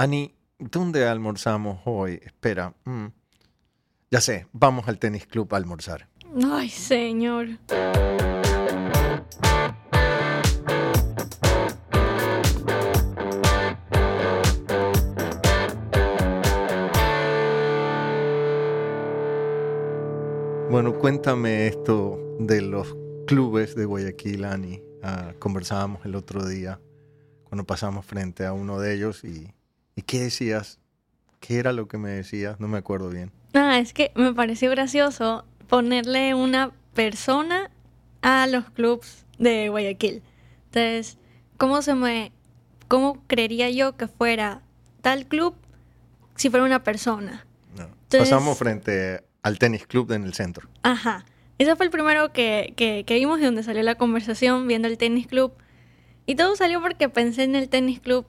Ani, ¿dónde almorzamos hoy? Espera. mm. Ya sé, vamos al tenis club a almorzar. Ay, señor. Bueno, cuéntame esto de los clubes de Guayaquil, Ani. Ah, conversábamos el otro día cuando pasamos frente a uno de ellos y, y ¿qué decías? ¿Qué era lo que me decías? No me acuerdo bien. Ah, es que me pareció gracioso ponerle una persona a los clubs de Guayaquil. Entonces, ¿cómo se me cómo creería yo que fuera tal club si fuera una persona? No. Entonces- Pasamos frente al tenis club en el centro. Ajá. Ese fue el primero que, que, que vimos y donde salió la conversación viendo el tenis club. Y todo salió porque pensé en el tenis club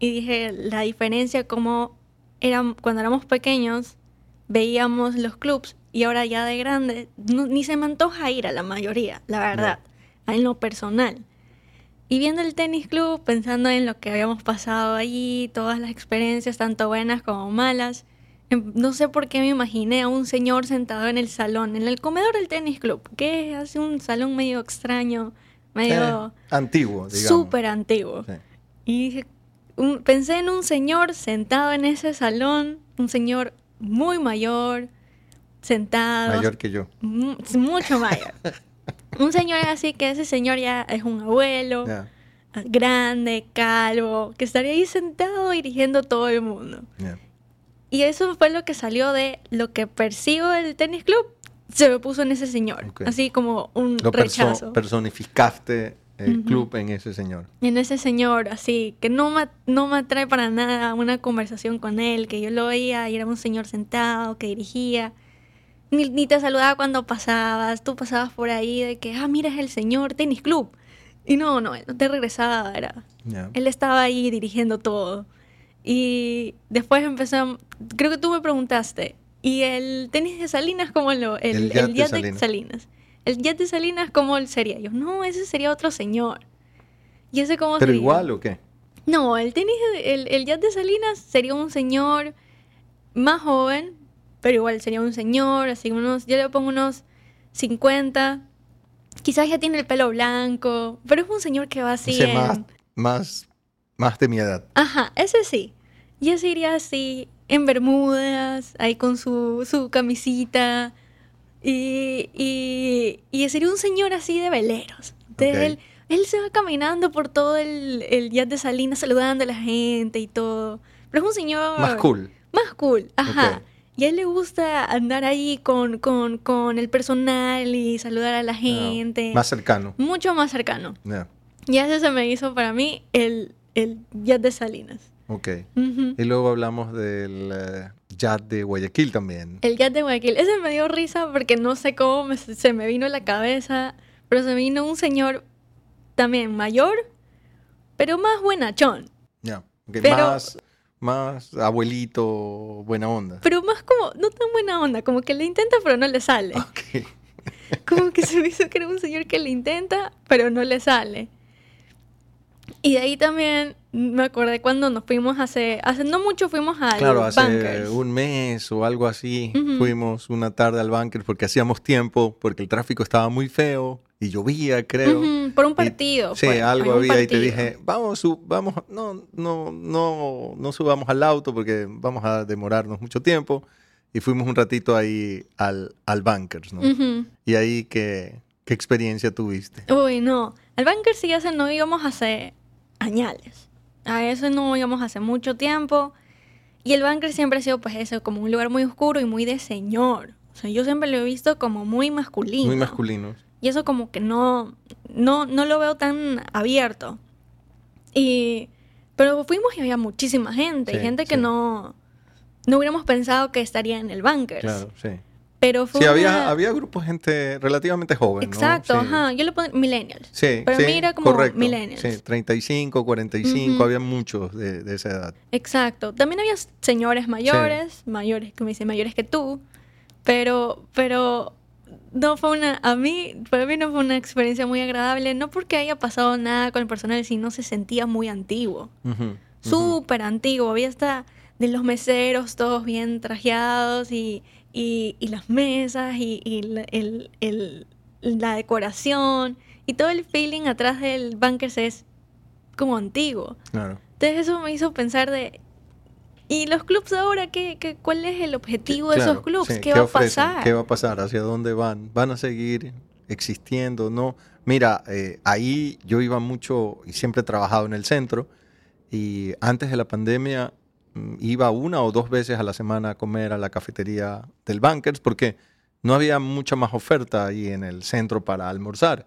y dije la diferencia como eran, cuando éramos pequeños veíamos los clubs y ahora ya de grande no- ni se me antoja ir a la mayoría, la verdad, en lo personal. Y viendo el tenis club, pensando en lo que habíamos pasado allí, todas las experiencias, tanto buenas como malas, em, no sé por qué me imaginé a un señor sentado en el salón, en el comedor del tenis club, que hace un salón medio extraño, medio Eh, antiguo, digamos. súper antiguo. Sí. Y dije, un- pensé en un señor sentado en ese salón, un señor muy mayor, sentado, Mayor que yo. mu- mucho mayor. un señor así que ese señor ya es un abuelo, Ya, grande, calvo, que estaría ahí sentado dirigiendo todo el mundo. Y eso fue lo que salió de lo que percibo del tenis club, se me puso en ese señor, así como un Lo perso- rechazo. personificaste el Ujú. club en ese señor. en ese señor, así, que no me, no me atrae para nada una conversación con él, que yo lo veía y era un señor sentado, que dirigía, ni, ni te saludaba cuando pasabas, tú pasabas por ahí de que, ah, mira, es el señor tenis club. Y no, no, él no te regresaba, era, Ya. él estaba ahí dirigiendo todo. Y después empezó, creo que tú me preguntaste, ¿y el tenis de Salinas cómo lo, el, El el yate yate Salinas. Salinas? El yate Salinas, ¿cómo sería? Yo, no, ese sería otro señor. ¿Y ese cómo ¿Pero sería? igual o qué? No, el tenis, de- el, el yate Salinas sería un señor más joven, pero igual sería un señor, así unos, yo le pongo unos 50. Quizás ya tiene el pelo blanco, pero es un señor que va así en... más, más, más de mi edad. Ajá, ese sí. Y ese iría así, en bermudas, ahí con su, su camisita. Y, y, y sería un señor así de veleros. De Ok. él, él se va caminando por todo el, el yate de Salinas saludando a la gente y todo. Pero es un señor... Más cool. Más cool, ajá. Ok. Y a él le gusta andar ahí con, con, con el personal y saludar a la gente. Más cercano. Mucho más cercano. Ya, Y ese se me hizo para mí el, el yate de Salinas. Ok. Y luego hablamos del Jazz de Guayaquil también. El Yat de Guayaquil. Ese me dio risa porque no sé cómo me- se me vino a la cabeza, pero se me vino un señor también mayor, pero más buenachón. Ya. ok, Pero- Más, más abuelito, buena onda. Pero más como, no tan buena onda, como que le intenta pero no le sale. Ok. Como que se me hizo que era un señor que le intenta pero no le sale. Y de ahí también me acordé cuando nos fuimos hace, hace no mucho fuimos al Claro, hace Bunkers. un mes o algo así fuimos una tarde al bunker porque hacíamos tiempo, porque el tráfico estaba muy feo y llovía, creo. Ujú, por un Y- partido. sí, fue, algo había y te dije, vamos, vamos, no, no, no, no subamos al auto porque vamos a demorarnos mucho tiempo. Y fuimos un ratito ahí al, al Bunkers, ¿no? Y ahí, ¿qué, qué experiencia tuviste? Uy, no. Al bunker sí ese no íbamos hace añales. A eso no íbamos hace mucho tiempo. Y el bunker siempre ha sido, pues, eso, como un lugar muy oscuro y muy de señor. O sea, yo siempre lo he visto como muy masculino. Muy masculinos. Y eso como que no, no, no lo veo tan abierto. Y, pero fuimos y había muchísima gente. y Sí, gente que no, no hubiéramos pensado que estaría en el bunker. Claro, sí. Pero fue Sí, una- había, había grupos de gente relativamente joven, ¿no? Exacto, Sí. ajá. Yo le pongo millennials. Sí, Pero sí, mira como correcto. millennials. Sí, 35, 45, Ujú. había muchos de, de esa edad. Exacto. También había señores mayores, mayores, me dicen mayores que tú, pero, pero no fue una, a mí, para mí no fue una experiencia muy agradable, no porque haya pasado nada con el personal, sino se sentía muy antiguo. Ujú. súper antiguo. Había hasta de los meseros todos bien trajeados y, y, las mesas y, y el, el, la decoración y todo el feeling atrás del Bunkers es como antiguo. Claro. Entonces eso me hizo pensar de, ¿y los clubs ahora qué, qué cuál es el objetivo de esos clubs? ¿Qué, va a pasar? ¿Qué va a pasar? ¿Hacia dónde van? ¿Van a seguir existiendo? ¿No? Mira, eh, ahí yo iba mucho y siempre he trabajado en el centro y antes de la pandemia iba una o dos veces a la semana a comer a la cafetería del Bankers porque no había mucha más oferta ahí en el centro para almorzar.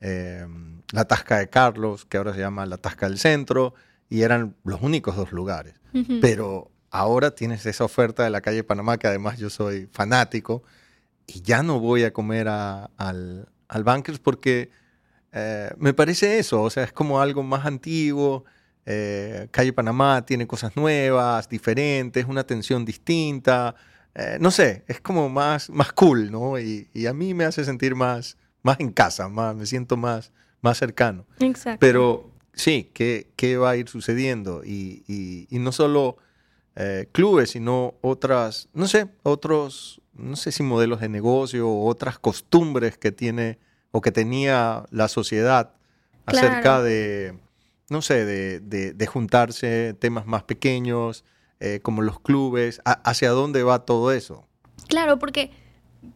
Em, la Tasca de Carlos, que ahora se llama la Tasca del Centro, y eran los únicos dos lugares. Pero ahora tienes esa oferta de la calle Panamá, que además yo soy fanático, y ya no voy a comer al, al Bankers porque eh, me parece eso, o sea, es como algo más antiguo. Eh, calle Panamá tiene cosas nuevas, diferentes, una atención distinta. Eh, no sé, es como más, más cool, ¿no? Y, y, a mí me hace sentir más, más en casa, más, me siento más, más cercano. Exacto. Pero sí, ¿qué, qué va a ir sucediendo? Y, y, y no solo eh, clubes, sino otras, no sé, otros, no sé si modelos de negocio o otras costumbres que tiene o que tenía la sociedad acerca de, no sé, de, de, juntarse temas más pequeños, eh, como los clubes, hacia dónde va todo eso. Claro, porque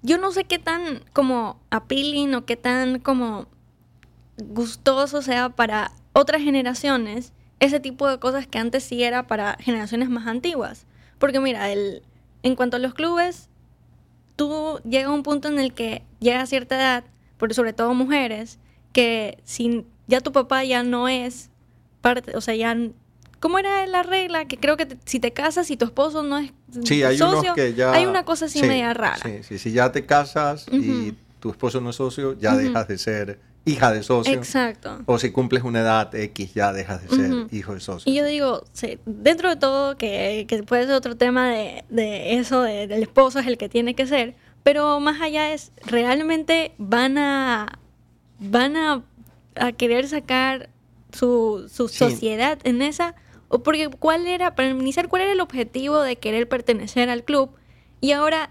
yo no sé qué tan como appealing o qué tan como gustoso sea para otras generaciones ese tipo de cosas que antes sí era para generaciones más antiguas. Porque mira, el, en cuanto a los clubes, tú llegas a un punto en el que llega a cierta edad, porque sobre todo mujeres, que si ya tu papá ya no es parte, o sea, ya ¿Cómo era la regla? Que creo que si te casas y tu esposo no es sí, hay socio, que ya, hay una cosa así media rara. Sí, sí, si ya te casas y tu esposo no es socio, ya dejas de ser hija de socio. Exacto. O si cumples una edad X, ya dejas de ser hijo de socio. Y yo digo, sí, dentro de todo, que, que, puede ser otro tema de, de eso, de, del esposo es el que tiene que ser, pero más allá es, realmente van a, van a, a querer sacar su, su sociedad en esa o porque cuál era, para iniciar, cuál era el objetivo de querer pertenecer al club. Y ahora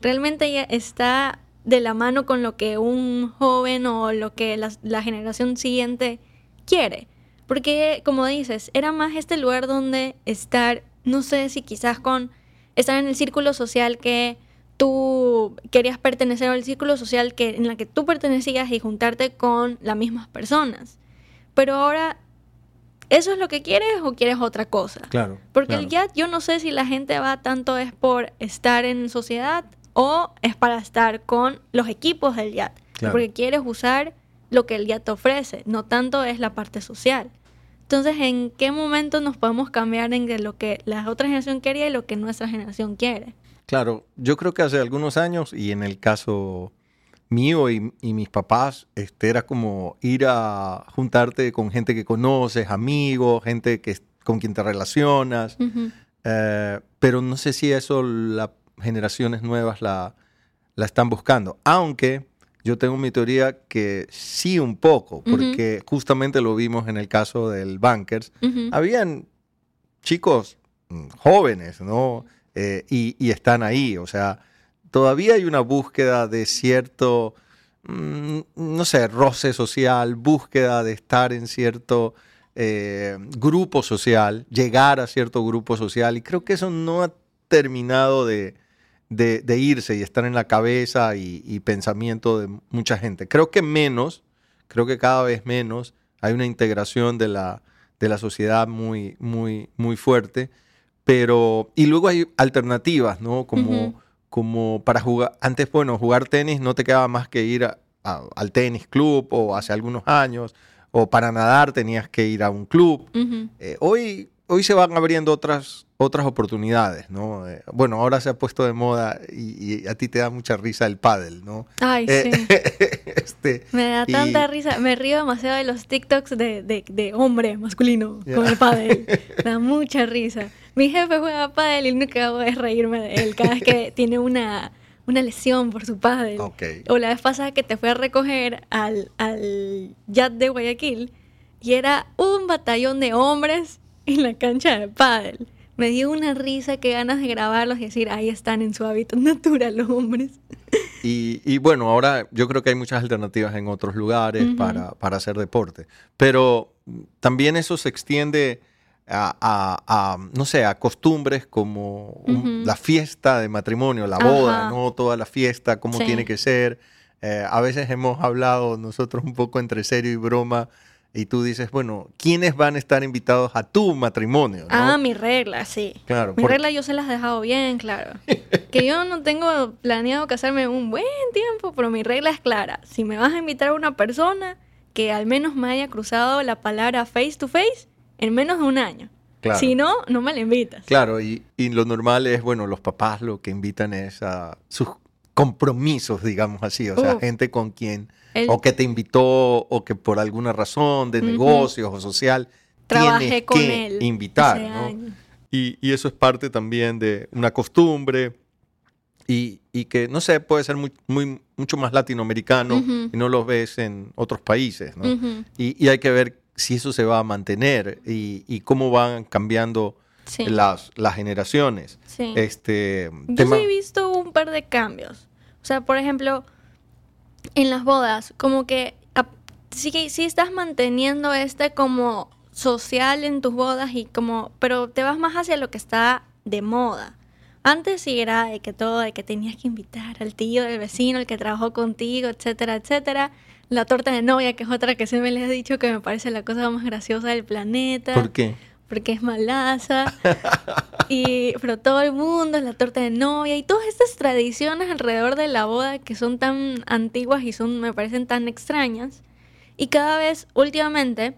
realmente ya está de la mano con lo que un joven o lo que la, generación siguiente quiere. Porque, como dices, era más este lugar donde estar, no sé si quizás con estar en el círculo social que tú querías pertenecer al círculo social que, en la que tú pertenecías y juntarte con las mismas personas. Pero ahora ¿Eso es lo que quieres o quieres otra cosa? Claro. Porque el YAT, yo no sé si la gente va tanto es por estar en sociedad o es para estar con los equipos del YAT. Porque quieres usar lo que el YAT te ofrece, no tanto es la parte social. Entonces, ¿en qué momento nos podemos cambiar en lo que la otra generación quería y lo que nuestra generación quiere? Claro, yo creo que hace algunos años, y en el caso mío y, mis papás, este, era como ir a juntarte con gente que conoces, amigos, gente que, con quien te relacionas. Eh, pero no sé si eso las generaciones nuevas la, la están buscando. Aunque yo tengo mi teoría que sí un poco, porque justamente lo vimos en el caso del Bankers. Habían chicos mm, jóvenes, ¿no? Eh, y, y, están ahí, o sea, todavía hay una búsqueda de cierto, mm, no sé, roce social, búsqueda de estar en cierto eh, grupo social, llegar a cierto grupo social, y creo que eso no ha terminado de, irse y estar en la cabeza y, pensamiento de mucha gente. Creo que menos, creo que cada vez menos, hay una integración de la, sociedad muy, muy, muy fuerte, pero, y luego hay alternativas, ¿no? Como como para jugar, antes, bueno, jugar tenis no te quedaba más que ir al tenis club o hace algunos años, o para nadar tenías que ir a un club. Eh, hoy, hoy se van abriendo otras, otras oportunidades, ¿no? Eh, bueno, ahora se ha puesto de moda y, a ti te da mucha risa el pádel, ¿no? Ay, eh, sí. este, me da tanta risa, me río demasiado de los TikToks de, de, hombre masculino con el pádel, me da mucha risa. Mi jefe juega pádel y que hago es reírme de él cada vez que tiene una, una lesión por su pádel. O la vez pasada que te fue a recoger al, al de Guayaquil y era un batallón de hombres en la cancha de pádel. Me dio una risa, que ganas de grabarlos y decir, ahí están en su hábitat natural los hombres. Y, y bueno, ahora yo creo que hay muchas alternativas en otros lugares Ujú. para, para hacer deporte. Pero también eso se extiende a, a- a, no sé, a costumbres como la fiesta de matrimonio, la boda, Ajá. ¿no? Toda la fiesta, cómo Sí. tiene que ser. Eh, a veces hemos hablado nosotros un poco entre serio y broma y tú dices, bueno, ¿quiénes van a estar invitados a tu matrimonio? ¿no? Ah, mi regla, sí. claro. Mi por- regla yo se las he dejado bien, claro. que yo no tengo planeado casarme un buen tiempo, pero mi regla es clara. Si me vas a invitar a una persona que al menos me haya cruzado la palabra face to face en menos de un año. Claro. Si no, no me la invitas. Claro, y, y lo normal es, bueno, los papás lo que invitan es a sus compromisos, digamos así, o sea, gente con quien, El- o que te invitó, o que por alguna razón de negocios o social, Trabajé tienes con que él invitar, ¿no? Y, y eso es parte también de una costumbre y, y que, no sé, puede ser muy, muy, mucho más latinoamericano y no lo ves en otros países, ¿no? Y, y hay que ver si eso se va a mantener y, y cómo van cambiando Sí, las, las generaciones. sí. Este Yo tema. sí he visto un par de cambios. O sea, por ejemplo, en las bodas, como que sí, que- sí estás manteniendo este como social en tus bodas y como, pero te vas más hacia lo que está de moda. Antes sí era de que todo, de que tenías que invitar al tío del vecino, el que trabajó contigo, etcétera, etcétera. La torta de novia, que es otra que siempre les he dicho que me parece la cosa más graciosa del planeta ¿Por qué? porque es malaza. y, pero todo el mundo es la torta de novia y todas estas tradiciones alrededor de la boda que son tan antiguas y son, me parecen tan extrañas. Y cada vez, últimamente,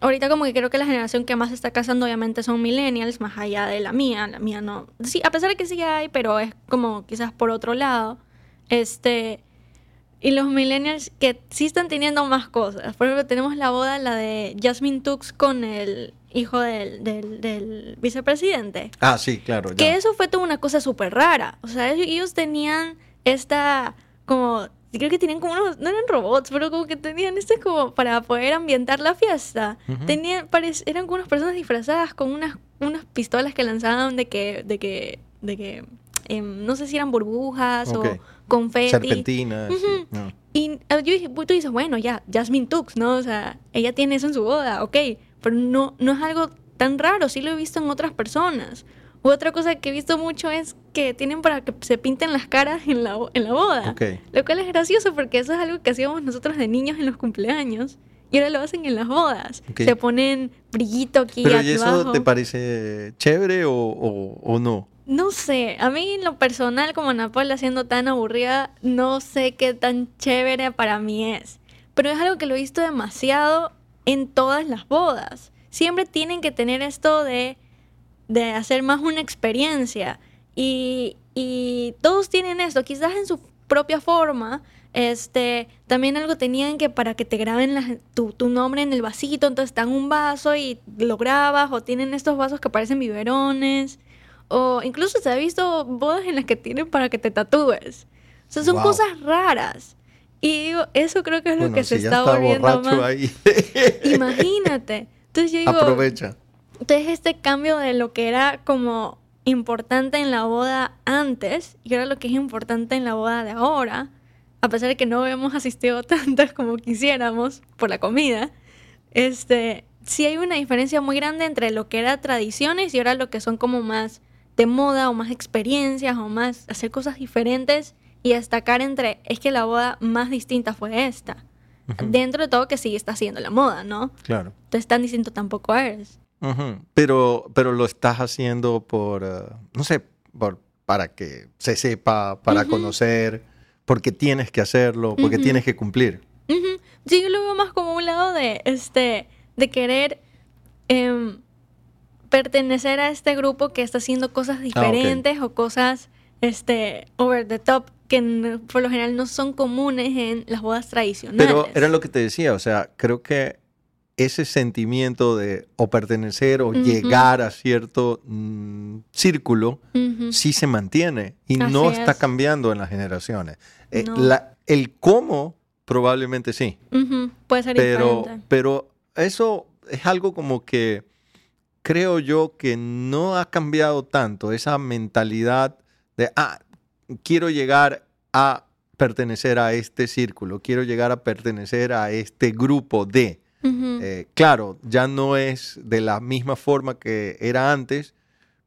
ahorita como que creo que la generación que más se está casando obviamente son millennials, más allá de la mía. La mía no. Sí, a pesar de que sí hay, pero es como quizás por otro lado. Este. Y los millennials que sí están teniendo más cosas. Por ejemplo, tenemos la boda, la de Jasmine Tux con el hijo del, del, del vicepresidente. Ah, sí, claro. ya. Que eso fue toda una cosa súper rara. O sea, ellos- tenían esta como... Creo que tenían como unos... No eran robots, pero como que tenían este como para poder ambientar la fiesta. Tenían, eran como unas personas disfrazadas con unas, unas pistolas que lanzaban de que... De que, de que em, no sé si eran burbujas Ok. o confeti. Serpentina. sí, Ujú. no. Y ah, yo dije, tú dices, bueno, ya, Jasmine Tux, ¿no? O sea, ella tiene eso en su boda, ok, pero no, no es algo tan raro, sí lo he visto en otras personas. U otra cosa que he visto mucho es que tienen para que se pinten las caras en la, en la boda. Ok. Lo cual es gracioso porque eso es algo que hacíamos nosotros de niños en los cumpleaños. Y ahora lo hacen en las bodas. Ok. Se ponen brillito aquí Pero ¿y eso abajo. te parece chévere o, o- o no? No sé, a mí en lo personal, como Napola siendo tan aburrida, no sé qué tan chévere para mí es. Pero es algo que lo he visto demasiado en todas las bodas. Siempre tienen que tener esto de, de hacer más una experiencia. Y, y todos tienen esto, quizás en su propia forma. Este, también algo tenían que para que te graben tu, tu nombre en el vasito, entonces dan un vaso y lo grabas, o tienen estos vasos que parecen biberones. O incluso se ha visto bodas en las que tienen para que te tatúes. O sea, son Wow. cosas raras. Y digo, eso creo que es lo Bueno, que si se ya está, está volviendo más. ahí, Imagínate. Entonces yo digo, aprovecha. entonces este cambio de lo que era como importante en la boda antes y ahora lo que es importante en la boda de ahora, a pesar de que no hemos asistido tantas como quisiéramos por la comida, este, sí hay una diferencia muy grande entre lo que era tradiciones y ahora lo que son como más de moda o más experiencias o más hacer cosas diferentes y destacar entre es que la boda más distinta fue esta. Dentro de todo que sí está siendo la moda, ¿no? Claro. Entonces tan distinto tampoco eres. Pero, pero lo estás haciendo por, eh, no sé, por, para que se sepa, para conocer, porque tienes que hacerlo, porque tienes que cumplir. Sí, yo lo veo más como un lado de, este, de querer em, pertenecer a este grupo que está haciendo cosas diferentes o cosas este, over the top que por lo general no son comunes en las bodas tradicionales. Pero era lo que te decía, o sea, creo que ese sentimiento de o pertenecer o llegar a cierto mm, círculo sí se mantiene y no está es. cambiando en las generaciones. Eh, No. la- el cómo probablemente sí. Puede ser pero, diferente. pero eso es algo como que creo yo que no ha cambiado tanto esa mentalidad de, ah, quiero llegar a pertenecer a este círculo, quiero llegar a pertenecer a este grupo de. Eh, claro, ya no es de la misma forma que era antes,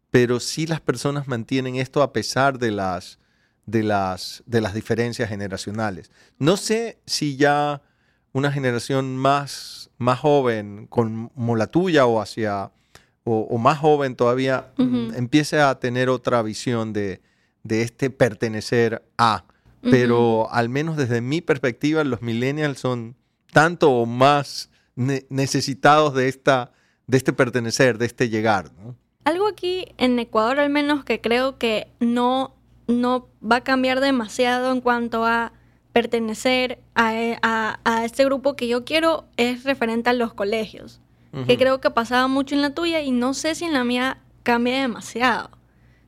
pero sí las personas mantienen esto a pesar de las, de las, de las diferencias generacionales. No sé si ya una generación más, más joven, como la tuya o hacia, o, más joven todavía, mm, empiece a tener otra visión de, de este pertenecer a. Pero al menos desde mi perspectiva, los millennials son tanto o más necesitados de, esta, de este pertenecer, de este llegar. Algo aquí en Ecuador al menos que creo que no, no va a cambiar demasiado en cuanto a pertenecer a, este grupo que yo quiero es referente a los colegios, que creo que pasaba mucho en la tuya y no sé si en la mía cambia demasiado.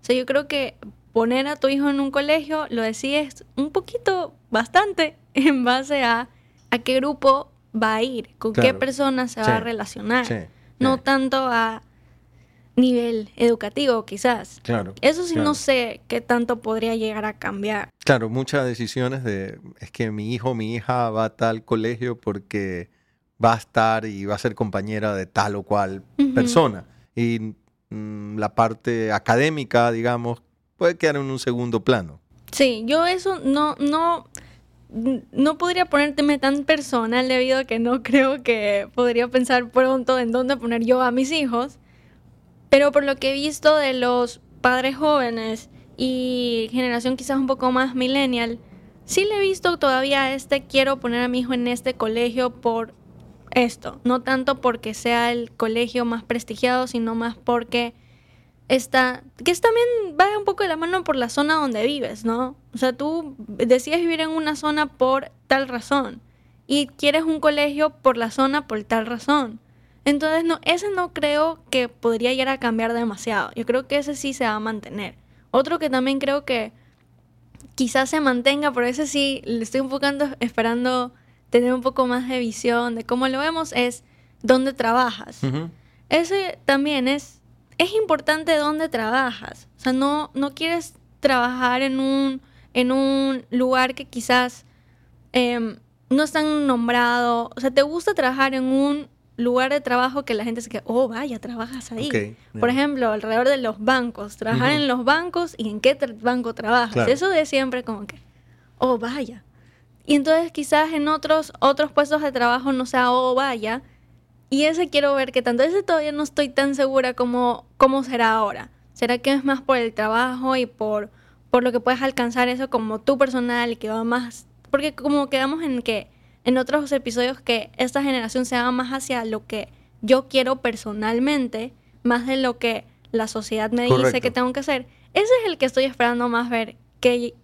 O sea, yo creo que poner a tu hijo en un colegio lo decides un poquito, bastante, en base a a qué grupo va a ir, con qué persona se va a relacionar. No tanto a nivel educativo, quizás. Claro. Eso sí no sé qué tanto podría llegar a cambiar. Claro, muchas decisiones de es que mi hijo, mi hija va a tal colegio porque va a estar y va a ser compañera de tal o cual persona. Y mm, la parte académica, digamos, puede quedar en un segundo plano. Sí, yo eso no, no, no podría ponérteme tan personal debido a que no creo que podría pensar pronto en dónde poner yo a mis hijos. Pero por lo que he visto de los padres jóvenes y generación quizás un poco más millennial, sí le he visto todavía este quiero poner a mi hijo en este colegio por esto, no tanto porque sea el colegio más prestigiado, sino más porque está, que es también va un poco de la mano por la zona donde vives, ¿no? O sea, tú decides vivir en una zona por tal razón y quieres un colegio por la zona por tal razón. Entonces, no, ese no creo que podría llegar a cambiar demasiado. Yo creo que ese sí se va a mantener. Otro que también creo que quizás se mantenga, pero ese sí le estoy enfocando, esperando tener un poco más de visión de cómo lo vemos, es dónde trabajas. Ese también es, es importante dónde trabajas. O sea, no, no quieres trabajar en un, en un lugar que quizás em, no están nombrado. O sea, te gusta trabajar en un lugar de trabajo que la gente se queda, oh, vaya, trabajas ahí. Por ejemplo, alrededor de los bancos, trabajar en los bancos y en qué banco trabajas. Eso de siempre como que, oh, vaya. Y entonces quizás en otros, otros puestos de trabajo no sea, oh, vaya. Y ese quiero ver que tanto, ese todavía no estoy tan segura como cómo será ahora. ¿Será que es más por el trabajo y por, por lo que puedes alcanzar eso como tú personal y que va más... Porque como quedamos en que en otros episodios que esta generación se va más hacia lo que yo quiero personalmente, más de lo que la sociedad me dice que tengo que hacer. Ese es el que estoy esperando más ver qué,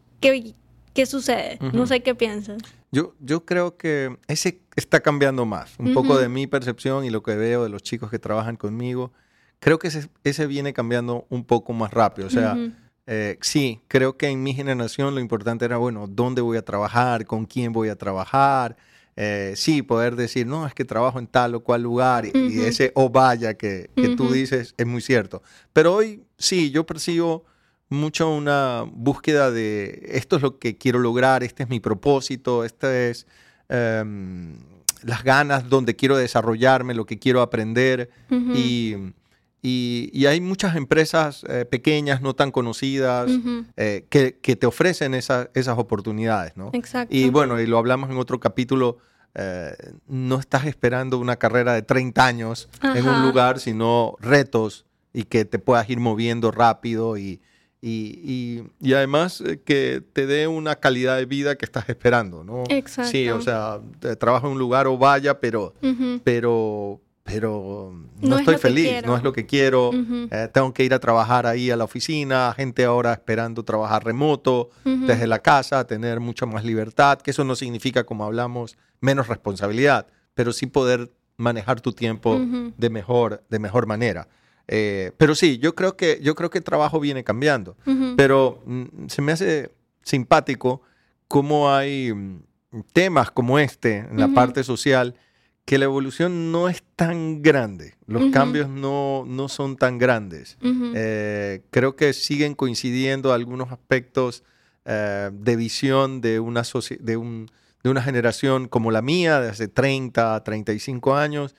qué, sucede. No sé qué piensas. Yo, yo creo que ese está cambiando más. Un poco de mi percepción y lo que veo de los chicos que trabajan conmigo. Creo que ese, ese viene cambiando un poco más rápido. O sea, eh, sí, creo que en mi generación lo importante era, bueno, ¿dónde voy a trabajar? ¿Con quién voy a trabajar? Eh, sí, poder decir, no, es que trabajo en tal o cual lugar y, ese o oh, vaya que, tú dices es muy cierto. Pero hoy sí, yo percibo mucho una búsqueda de esto es lo que quiero lograr, este es mi propósito, este es em, las ganas donde quiero desarrollarme, lo que quiero aprender y y, hay muchas empresas eh, pequeñas, no tan conocidas, eh, que, te ofrecen esas oportunidades, ¿no? Exacto. Y bueno, y lo hablamos en otro capítulo, eh, no estás esperando una carrera de 30 años en un lugar, sino retos y que te puedas ir moviendo rápido y, y, y, además que te dé una calidad de vida que estás esperando, ¿no? Exacto. Sí, o sea, trabajo en un lugar o vaya, pero, pero, pero no, estoy feliz, no es lo que quiero. Eh, tengo que ir a trabajar ahí a la oficina, gente ahora esperando trabajar remoto, desde la casa, tener mucha más libertad, que eso no significa, como hablamos, menos responsabilidad, pero sí poder manejar tu tiempo de, mejor, de mejor manera. Eh, pero sí, yo creo que, yo creo que el trabajo viene cambiando, pero mm, se me hace simpático cómo hay mm, temas como este en la parte social que la evolución no es tan grande, los cambios no, no son tan grandes. Eh, creo que siguen coincidiendo algunos aspectos eh, de visión de una, de, un- de una generación como la mía, de hace 30, 35 años,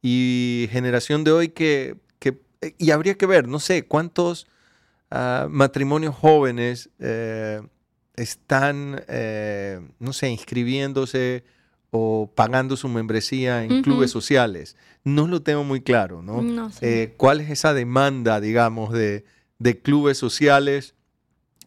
y generación de hoy que, y habría que ver, no sé, cuántos ah, matrimonios jóvenes eh, están, eh, no sé, inscribiéndose o pagando su membresía en clubes sociales. No lo tengo muy claro, ¿no? No sé. Eh, ¿Cuál es esa demanda, digamos, de, de clubes sociales?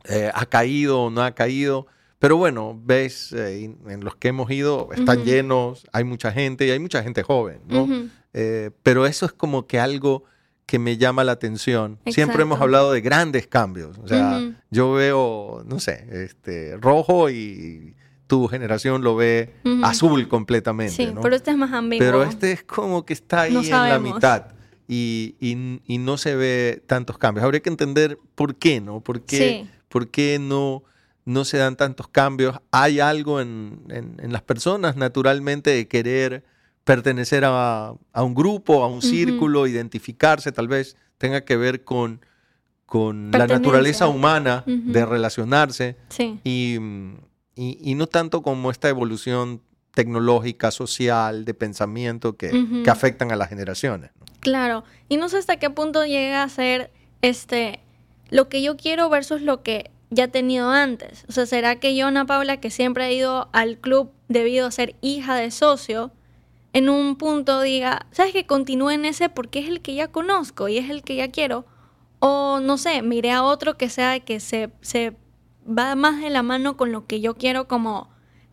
Eh, ¿Ha caído o no ha caído? Pero bueno, ves, eh, en- los que hemos ido, están llenos, hay mucha gente y hay mucha gente joven, ¿no? Eh, pero eso es como que algo que me llama la atención. Siempre hemos hablado de grandes cambios. O sea, yo veo, no sé, este, rojo y tu generación lo ve azul completamente, Sí, ¿no? pero este es más ambiguo. Pero este es como que está ahí No en la mitad y, y- y no se ve tantos cambios. Habría que entender por qué, ¿no? ¿Por qué, Sí. por qué no, no se dan tantos cambios? ¿Hay algo en, en- en las personas naturalmente de querer pertenecer a, a un grupo, a un círculo, identificarse? Tal vez tenga que ver con, con la naturaleza humana de relacionarse Sí. y, y- y no tanto como esta evolución tecnológica, social, de pensamiento que, que afectan a las generaciones. ¿no? Claro, y no sé hasta qué punto llega a ser este lo que yo quiero versus lo que ya he tenido antes. O sea, ¿será que yo, Ana Paula, que siempre ha ido al club debido a ser hija de socio, en un punto diga, ¿sabes que continúe en ese porque es el que ya conozco y es el que ya quiero? O no sé, miré a otro que sea que se, se va más de la mano con lo que yo quiero como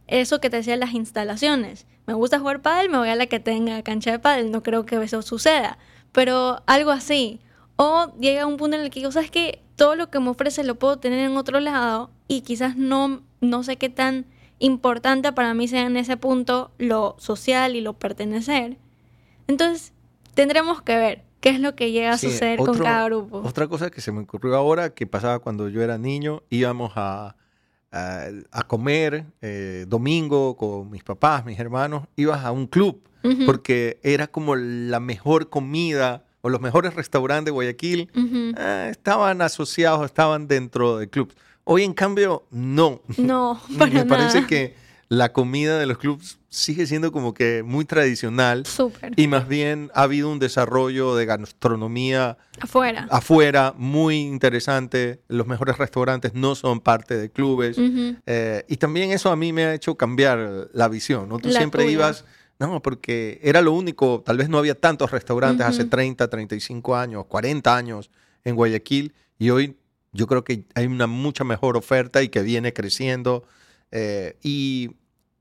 eso que te decía las instalaciones. Me gusta jugar pádel, me voy a la que tenga cancha de pádel, no creo que eso suceda, pero algo así. O llega un punto en el que digo, ¿sabes qué? Todo lo que me ofrece lo puedo tener en otro lado y quizás no, no sé qué tan importante para mí sea en ese punto lo social y lo pertenecer. Entonces, tendremos que ver qué es lo que llega a Sí, suceder con otro- cada grupo. Otra cosa que se me ocurrió ahora, que pasaba cuando yo era niño, íbamos a, a, a comer eh, domingo con mis papás, mis hermanos, ibas a un club, Ujú, porque era como la mejor comida o los mejores restaurantes de Guayaquil ujú. eh, estaban asociados, estaban dentro de clubs. Hoy, en cambio, no. No, para Me parece nada. que la comida de los clubs sigue siendo como que muy tradicional Súper. y más bien ha habido un desarrollo de gastronomía Afuera. afuera muy interesante. Los mejores restaurantes no son parte de clubes. Eh, y también eso a mí me ha hecho cambiar la visión. ¿no? Tú La siempre tuya. ibas, no, porque era lo único, tal vez no había tantos restaurantes hace Ujú. 30, 35 años, 40 años en Guayaquil y hoy yo creo que hay una mucha mejor oferta y que viene creciendo eh, y,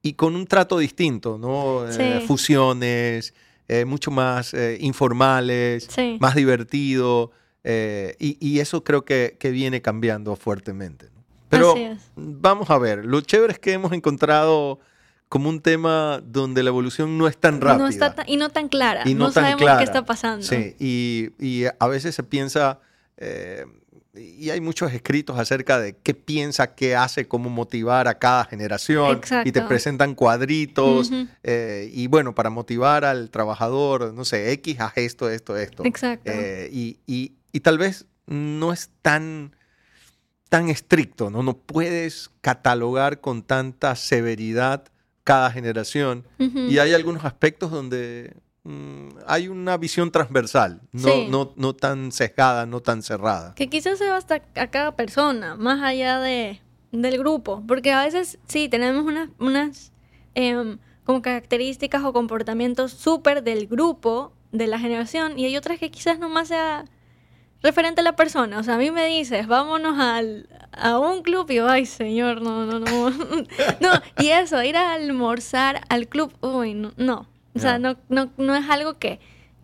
y con un trato distinto, ¿no? Eh, fusiones, eh, mucho más informales, Sí. más divertido y, y eso creo que, que viene cambiando fuertemente. ¿no? Pero vamos a ver, lo chévere es que hemos encontrado como un tema donde la evolución no es tan rápida. No está tan- y no tan clara. Y no no tan sabemos clara. qué está pasando. Sí, y, y a veces se piensa, eh, y hay muchos escritos acerca de qué piensa, qué hace, cómo motivar a cada generación, y te Exacto. presentan cuadritos, eh, y bueno, para motivar al trabajador, no sé, X haz esto, esto, esto. Exacto. Eh, y, y- y tal vez no es tan, tan estricto, ¿no? No puedes catalogar con tanta severidad cada generación. Y hay algunos aspectos donde hay una visión transversal, no, Sí. no, no tan sesgada, no tan cerrada. Que quizás se va hasta a cada persona, más allá de, del grupo. Porque a veces sí, tenemos unas, unas em, como características o comportamientos súper del grupo, de la generación, y hay otras que quizás nomás sea referente a la persona. O sea, a mí me dices, vámonos al, a un club y yo, ay, señor, no, no, no. no, y eso, ir a almorzar al club, uy, no. no. O sea, no, no, no es algo que,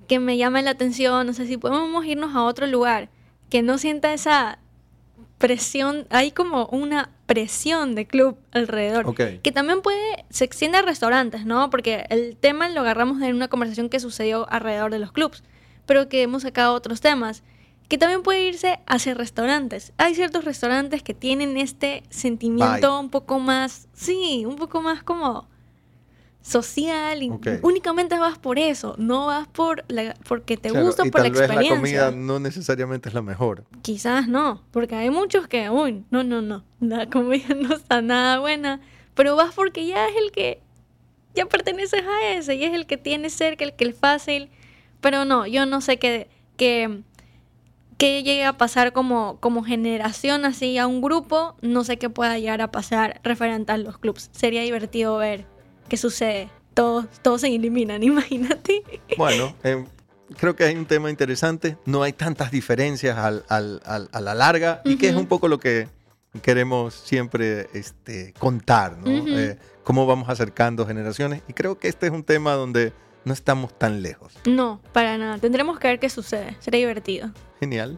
que me llame la atención. No sé si podemos irnos a otro lugar que no sienta esa presión. Hay como una presión de club alrededor. Ok. Que también puede, se extiende a restaurantes, ¿no? Porque el tema lo agarramos en una conversación que sucedió alrededor de los clubs, pero que hemos sacado otros temas. Que también puede irse hacia restaurantes. Hay ciertos restaurantes que tienen este sentimiento un poco más, sí, un poco más como social y únicamente vas por eso, no vas por la, porque te Claro, gusta y por la tal vez la experiencia. comida no necesariamente es la mejor. Quizás no, porque hay muchos que, uy, no, no, no, la comida no está nada buena, pero vas porque ya es el que, ya perteneces a ese, y es el que tiene cerca, el que es fácil, pero no, yo no sé qué, qué, qué llegue a pasar como, como generación así a un grupo, no sé qué pueda llegar a pasar referente a los clubs, sería divertido ver ¿qué sucede? Todos, todos se eliminan, imagínate. Bueno, eh, creo que hay un tema interesante. No hay tantas diferencias al, al, al, a la larga y uh -huh. que es un poco lo que queremos siempre este, contar, ¿no? Uh -huh. eh, cómo vamos acercando generaciones. Y creo que este es un tema donde no estamos tan lejos. No, para nada. Tendremos que ver qué sucede. Será divertido. Genial.